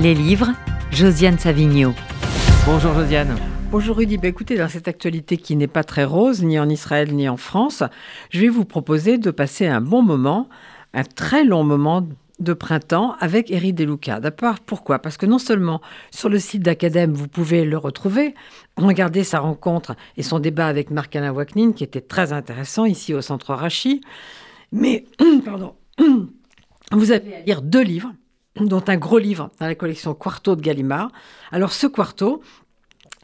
Les livres, Josiane Savigno. Bonjour Josiane. Bonjour Rudy, bah, écoutez, dans cette actualité qui n'est pas très rose, ni en Israël ni en France, je vais vous proposer de passer un bon moment, un très long moment de printemps avec Eric Deluca. D'abord, pourquoi? Parce que non seulement sur le site d'Acadème, vous pouvez le retrouver, regardez sa rencontre et son débat avec Marc-Alain Waknin, qui était très intéressant ici au Centre Rachi, mais, pardon, vous avez à lire deux livres dont un gros livre dans la collection Quarto de Gallimard. Alors ce quarto,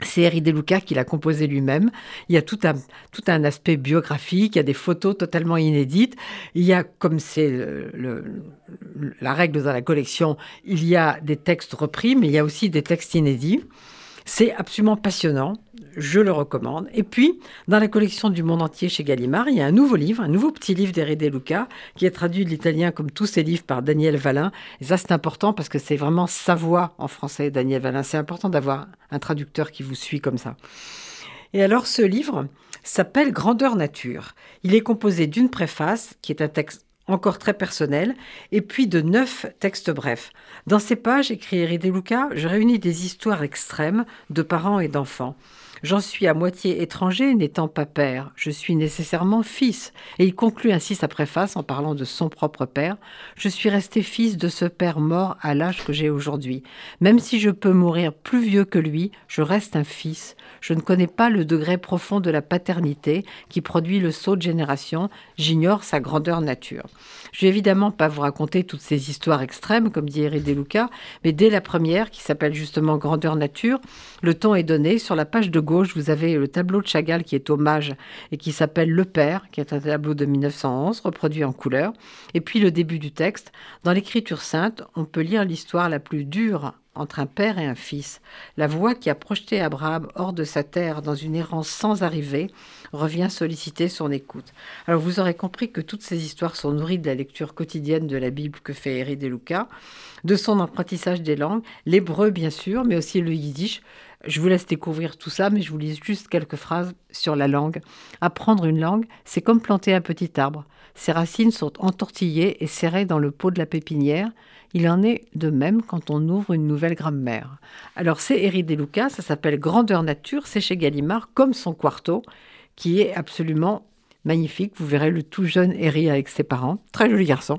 c'est Eri De Luca qui l'a composé lui-même. Il y a tout un, tout un aspect biographique, il y a des photos totalement inédites. Il y a, comme c'est la règle dans la collection, il y a des textes repris, mais il y a aussi des textes inédits. C'est absolument passionnant, je le recommande. Et puis, dans la collection du monde entier chez Gallimard, il y a un nouveau livre, un nouveau petit livre d'Éric De Luca, qui est traduit de l'italien comme tous ses livres par Daniel Valin. Et ça, c'est important parce que c'est vraiment sa voix en français, Daniel Valin. C'est important d'avoir un traducteur qui vous suit comme ça. Et alors, ce livre s'appelle Grandeur Nature. Il est composé d'une préface, qui est un texte encore très personnel, et puis de neuf textes brefs. Dans ces pages, écrit Eric Luca, je réunis des histoires extrêmes de parents et d'enfants. J'en suis à moitié étranger, n'étant pas père. Je suis nécessairement fils. Et il conclut ainsi sa préface en parlant de son propre père. Je suis resté fils de ce père mort à l'âge que j'ai aujourd'hui. Même si je peux mourir plus vieux que lui, je reste un fils. Je ne connais pas le degré profond de la paternité qui produit le saut de génération. J'ignore sa grandeur nature. Je vais évidemment pas vous raconter toutes ces histoires extrêmes, comme dit Eric Deluca, mais dès la première, qui s'appelle justement Grandeur nature, le ton est donné. Sur la page de vous avez le tableau de Chagall qui est hommage et qui s'appelle Le Père, qui est un tableau de 1911, reproduit en couleur. Et puis le début du texte. Dans l'écriture sainte, on peut lire l'histoire la plus dure entre un père et un fils. La voix qui a projeté Abraham hors de sa terre dans une errance sans arrivée revient solliciter son écoute. Alors vous aurez compris que toutes ces histoires sont nourries de la lecture quotidienne de la Bible que fait Éric Deluca, de son apprentissage des langues, l'hébreu bien sûr, mais aussi le yiddish. Je vous laisse découvrir tout ça, mais je vous lis juste quelques phrases sur la langue. Apprendre une langue, c'est comme planter un petit arbre. Ses racines sont entortillées et serrées dans le pot de la pépinière. Il en est de même quand on ouvre une nouvelle grammaire. Alors c'est Éric Deluca, ça s'appelle Grandeur Nature, c'est chez Gallimard, comme son quarto, qui est absolument magnifique. Vous verrez le tout jeune Éric avec ses parents, très joli garçon.